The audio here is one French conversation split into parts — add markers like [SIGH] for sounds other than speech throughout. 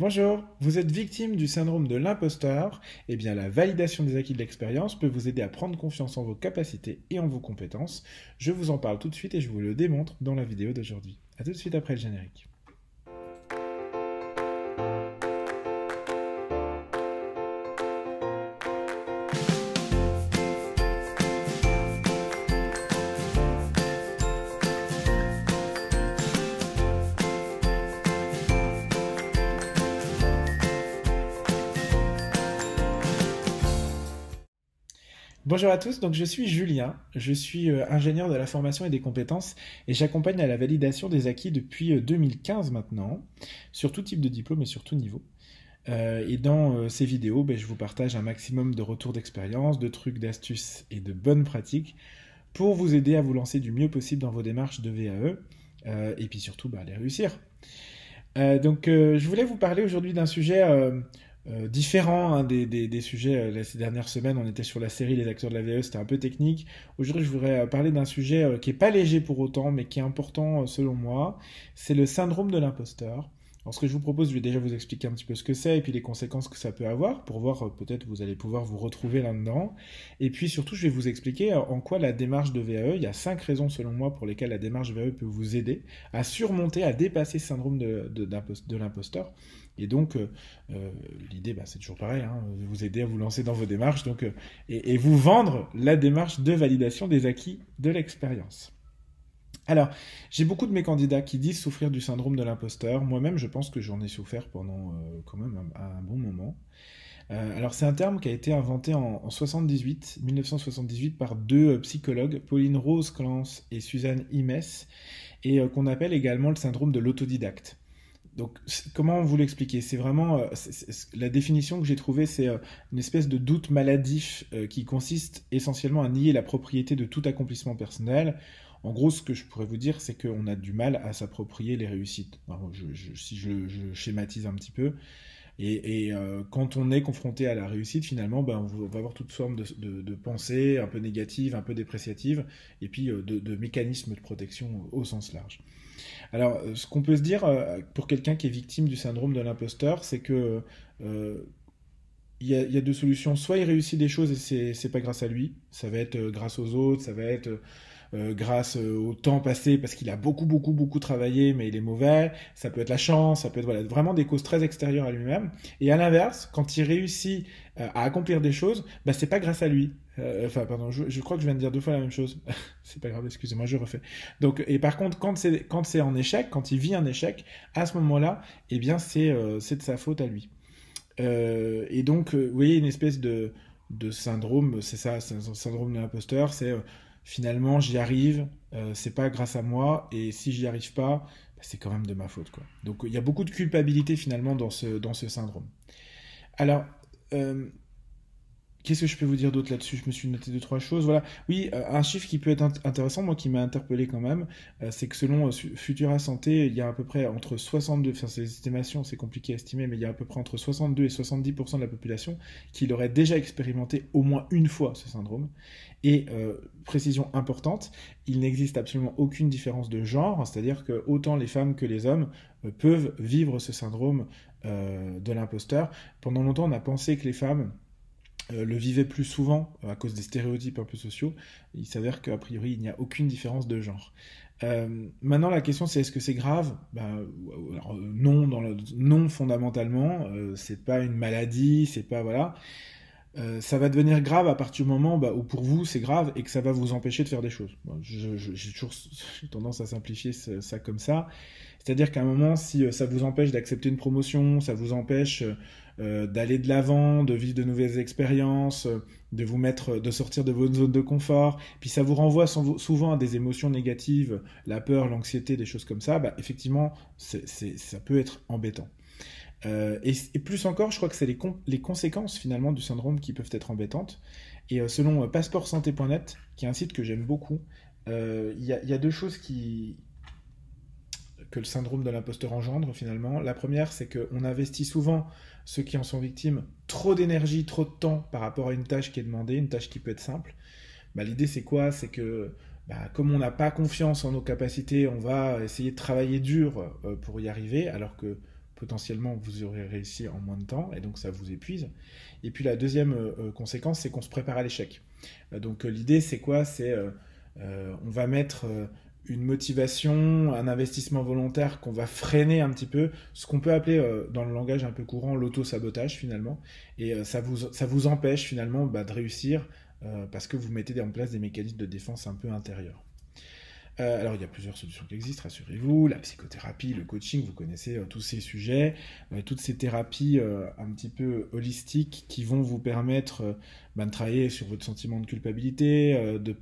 Bonjour, vous êtes victime du syndrome de l'imposteur Eh bien, la validation des acquis de l'expérience peut vous aider à prendre confiance en vos capacités et en vos compétences. Je vous en parle tout de suite et je vous le démontre dans la vidéo d'aujourd'hui. A tout de suite après le générique. Bonjour à tous, donc je suis Julien, je suis euh, ingénieur de la formation et des compétences et j'accompagne à la validation des acquis depuis 2015 euh, maintenant, sur tout type de diplôme et sur tout niveau. Euh, et dans ces vidéos, ben, je vous partage un maximum de retours d'expérience, de trucs, d'astuces et de bonnes pratiques pour vous aider à vous lancer du mieux possible dans vos démarches de VAE et puis surtout à les réussir. donc je voulais vous parler aujourd'hui d'un sujet euh, différent hein, des, sujets. Euh, ces dernières semaines, on était sur la série Les acteurs de la VE, c'était un peu technique. Aujourd'hui, je voudrais euh, parler d'un sujet qui est pas léger pour autant, mais qui est important selon moi. C'est le syndrome de l'imposteur. Alors, ce que je vous propose, je vais déjà vous expliquer un petit peu ce que c'est et puis les conséquences que ça peut avoir pour voir peut-être vous allez pouvoir vous retrouver là-dedans. Et puis surtout, je vais vous expliquer en quoi la démarche de VAE, il y a cinq raisons selon moi pour lesquelles la démarche VAE peut vous aider à surmonter, à dépasser ce syndrome de, l'imposteur. Et donc, euh, euh, l'idée, bah, c'est toujours pareil, hein, vous aider à vous lancer dans vos démarches donc, euh, et, vous vendre la démarche de validation des acquis de l'expérience. Alors, j'ai beaucoup de mes candidats qui disent souffrir du syndrome de l'imposteur. Moi-même, je pense que j'en ai souffert pendant quand même un, bon moment. alors, c'est un terme qui a été inventé en, en 78, 1978 par deux psychologues, Pauline Rose Clance et Suzanne Imes, et qu'on appelle également le syndrome de l'autodidacte. Donc, comment vous l'expliquer C'est vraiment euh, la définition que j'ai trouvée, c'est euh, une espèce de doute maladif euh, qui consiste essentiellement à nier la propriété de tout accomplissement personnel. En gros, ce que je pourrais vous dire, c'est qu'on a du mal à s'approprier les réussites. si je, schématise un petit peu, et, quand on est confronté à la réussite, finalement, ben, on va avoir toute forme de, pensée un peu négative, un peu dépréciative, et puis de, de mécanismes de protection au sens large. Alors, euh, ce qu'on peut se dire euh, pour quelqu'un qui est victime du syndrome de l'imposteur, c'est que euh, il y, a, deux solutions. Soit il réussit des choses et c'est pas grâce à lui, ça va être grâce aux autres, ça va être grâce au temps passé parce qu'il a beaucoup, beaucoup, beaucoup travaillé, mais il est mauvais. Ça peut être la chance, ça peut être voilà, vraiment des causes très extérieures à lui-même. Et à l'inverse, quand il réussit à accomplir des choses, bah, c'est pas grâce à lui. Euh, enfin, pardon, je, crois que je viens de dire deux fois la même chose. [LAUGHS] c'est pas grave, excusez-moi, je refais. Donc, et par contre, quand c'est quand c'est en échec, quand il vit un échec, à ce moment-là, eh bien, c'est euh, c'est de sa faute à lui. Euh, et donc, vous voyez, une espèce de de syndrome, c'est ça, c'est un syndrome de l'imposteur, c'est finalement j'y arrive, c'est pas grâce à moi, et si j'y arrive pas, bah, c'est quand même de ma faute, quoi. Donc, il y a beaucoup de culpabilité finalement dans ce dans ce syndrome. Alors Qu'est-ce que je peux vous dire d'autre là-dessus? Je me suis noté deux, trois choses. Voilà. Oui, euh, un chiffre qui peut être intéressant, moi qui m'a interpellé quand même, euh, c'est que selon euh, Futura Santé, il y a à peu près entre 62, enfin c'est estimations, c'est compliqué à estimer, mais il y a à peu près entre 62 et 70% de la population qui l'aurait déjà expérimenté au moins une fois ce syndrome. Et précision importante, il n'existe absolument aucune différence de genre, c'est-à-dire que autant les femmes que les hommes peuvent vivre ce syndrome de l'imposteur. Pendant longtemps, on a pensé que les femmes le vivait plus souvent euh, à cause des stéréotypes un peu sociaux, il s'avère qu'a priori il n'y a aucune différence de genre. Euh, maintenant la question c'est est-ce que c'est grave? Ben, Non, non fondamentalement, c'est pas une maladie, c'est pas voilà. ça va devenir grave à partir du moment bah, où pour vous c'est grave et que ça va vous empêcher de faire des choses. J'ai toujours [LAUGHS] tendance à simplifier ça comme ça. C'est-à-dire qu'à un moment, si ça vous empêche d'accepter une promotion, ça vous empêche euh, d'aller de l'avant, de vivre de nouvelles expériences, euh, de vous mettre, de sortir de votre zone de confort. Puis ça vous renvoie souvent à des émotions négatives, la peur, l'anxiété, des choses comme ça. Bah, effectivement, ça peut être embêtant. Euh, et, plus encore, je crois que c'est les, conséquences finalement du syndrome qui peuvent être embêtantes. Et selon passeportsanté.net, qui est un site que j'aime beaucoup, il y, a deux choses qui, que le syndrome de l'imposteur engendre finalement. La première, c'est qu'on investit souvent ceux qui en sont victimes trop d'énergie, trop de temps par rapport à une tâche qui est demandée, une tâche qui peut être simple. Bah, L'idée, c'est quoi? C'est que bah, comme on n'a pas confiance en nos capacités, on va essayer de travailler dur euh, pour y arriver, alors que potentiellement vous aurez réussi en moins de temps et donc ça vous épuise. Et puis la deuxième conséquence, c'est qu'on se prépare à l'échec. donc l'idée, c'est quoi? C'est on va mettre une motivation, un investissement volontaire qu'on va freiner un petit peu, ce qu'on peut appeler dans le langage un peu courant l'auto-sabotage finalement, et ça, vous, ça vous empêche finalement bah, de réussir parce que vous mettez en place des mécanismes de défense un peu intérieurs. Euh, alors, il y a plusieurs solutions qui existent, rassurez-vous. La psychothérapie, le coaching, vous connaissez euh, tous ces sujets, euh, toutes ces thérapies un petit peu holistiques qui vont vous permettre ben, de travailler sur votre sentiment de culpabilité, de,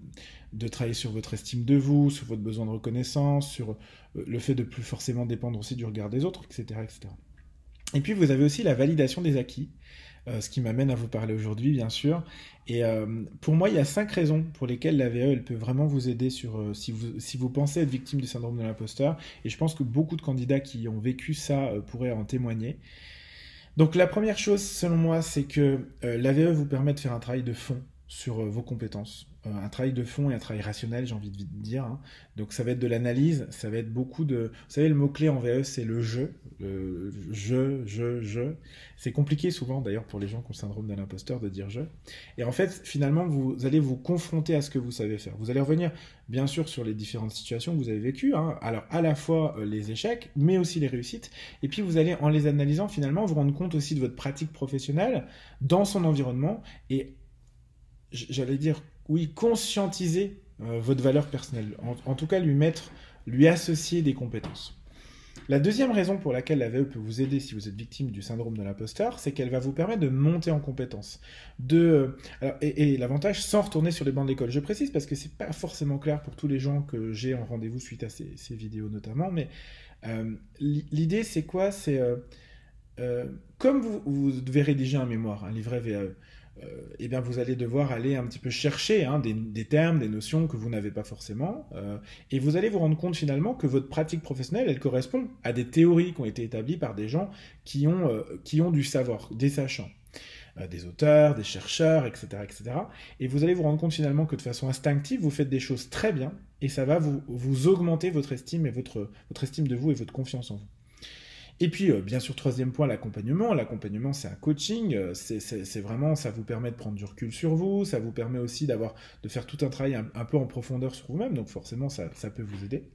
de, travailler sur votre estime de vous, sur votre besoin de reconnaissance, sur le fait de plus forcément dépendre aussi du regard des autres, etc. etc. Et puis, vous avez aussi la validation des acquis. Euh, ce qui m'amène à vous parler aujourd'hui, bien sûr. Et euh, pour moi, il y a cinq raisons pour lesquelles la VE, elle peut vraiment vous aider euh, si, vous, si vous pensez être victime du syndrome de l'imposteur. Et je pense que beaucoup de candidats qui ont vécu ça pourraient en témoigner. Donc la première chose, selon moi, c'est que la VE vous permet de faire un travail de fond sur vos compétences. Euh, un travail de fond et un travail rationnel, j'ai envie de dire. Hein. Donc ça va être de l'analyse, ça va être beaucoup de... Vous savez, le mot-clé en VE, c'est le je. Le je, je, je. C'est compliqué souvent, d'ailleurs, pour les gens qui ont le syndrome de l'imposteur, de dire je. Et en fait, finalement, vous allez vous confronter à ce que vous savez faire. Vous allez revenir, bien sûr, sur les différentes situations que vous avez vécues. Hein. Alors, à la fois euh, les échecs, mais aussi les réussites. Et puis, vous allez, en les analysant, finalement, vous rendre compte aussi de votre pratique professionnelle dans son environnement. Et j'allais dire oui, conscientiser euh, votre valeur personnelle. En, tout cas, lui mettre, lui associer des compétences. La deuxième raison pour laquelle la VE peut vous aider si vous êtes victime du syndrome de l'imposteur, c'est qu'elle va vous permettre de monter en compétences. De, euh, et, l'avantage sans retourner sur les bancs d'école. Je précise parce que c'est pas forcément clair pour tous les gens que j'ai en rendez-vous suite à ces, vidéos notamment, mais euh, l'idée c'est quoi? C'est comme vous, vous, devez rédiger un mémoire, un livret VAE, euh, eh bien vous allez devoir aller un petit peu chercher hein, des, termes, des notions que vous n'avez pas forcément, euh, et vous allez vous rendre compte finalement que votre pratique professionnelle, elle correspond à des théories qui ont été établies par des gens qui ont, euh, qui ont du savoir, des sachants des auteurs, des chercheurs, etc., etc. Et vous allez vous rendre compte finalement que de façon instinctive, vous faites des choses très bien, et ça va vous, vous augmenter votre estime et votre, votre estime de vous et votre confiance en vous. Et puis, euh, bien sûr, troisième point, l'accompagnement. L'accompagnement, c'est un coaching. Euh, c'est vraiment, ça vous permet de prendre du recul sur vous. Ça vous permet aussi d'avoir, de faire tout un travail un, peu en profondeur sur vous-même. Donc, forcément, ça, peut vous aider.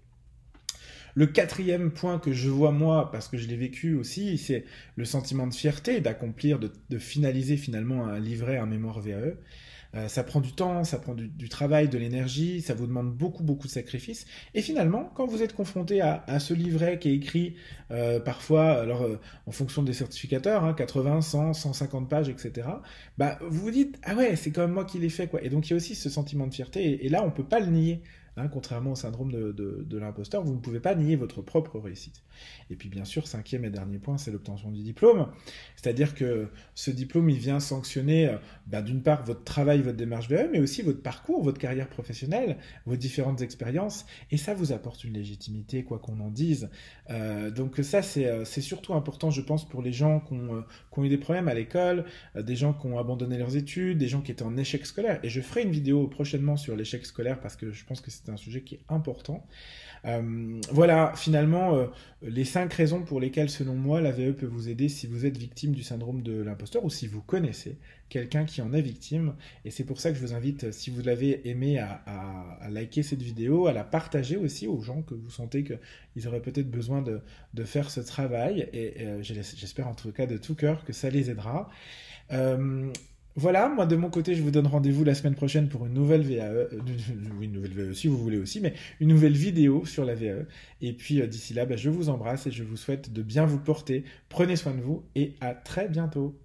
Le quatrième point que je vois moi, parce que je l'ai vécu aussi, c'est le sentiment de fierté d'accomplir, de, de, finaliser finalement un livret, un mémoire VAE. Euh, ça prend du temps, ça prend du, travail, de l'énergie, ça vous demande beaucoup, beaucoup de sacrifices. Et finalement, quand vous êtes confronté à, ce livret qui est écrit euh, parfois, alors euh, en fonction des certificateurs, 80, 100, 150 pages, etc., bah, vous vous dites, ah ouais, c'est quand même moi qui l'ai fait. Quoi. Et donc il y a aussi ce sentiment de fierté, et, et là, on ne peut pas le nier. Hein, contrairement au syndrome de, l'imposteur, vous ne pouvez pas nier votre propre réussite. Et puis bien sûr, cinquième et dernier point, c'est l'obtention du diplôme. C'est-à-dire que ce diplôme, il vient sanctionner euh, bah, d'une part votre travail, votre démarche VE, mais aussi votre parcours, votre carrière professionnelle, vos différentes expériences. Et ça vous apporte une légitimité, quoi qu'on en dise. Euh, donc ça, euh, c'est surtout important, je pense, pour les gens qui ont, qui ont eu des problèmes à l'école, des gens qui ont abandonné leurs études, des gens qui étaient en échec scolaire. Et je ferai une vidéo prochainement sur l'échec scolaire parce que je pense que c'est c'est un sujet qui est important. Euh, voilà, finalement, euh, les cinq raisons pour lesquelles, selon moi, la VE peut vous aider si vous êtes victime du syndrome de l'imposteur ou si vous connaissez quelqu'un qui en est victime. Et c'est pour ça que je vous invite, si vous l'avez aimé, à, liker cette vidéo, à la partager aussi aux gens que vous sentez qu'ils auraient peut-être besoin de, faire ce travail. Et, euh, j'espère en tout cas de tout cœur que ça les aidera. Voilà, moi de mon côté, je vous donne rendez-vous la semaine prochaine pour une nouvelle VAE, euh, oui, une nouvelle VAE si vous voulez aussi, mais une nouvelle vidéo sur la VAE. Et puis euh, d'ici là, bah, je vous embrasse et je vous souhaite de bien vous porter. Prenez soin de vous et à très bientôt.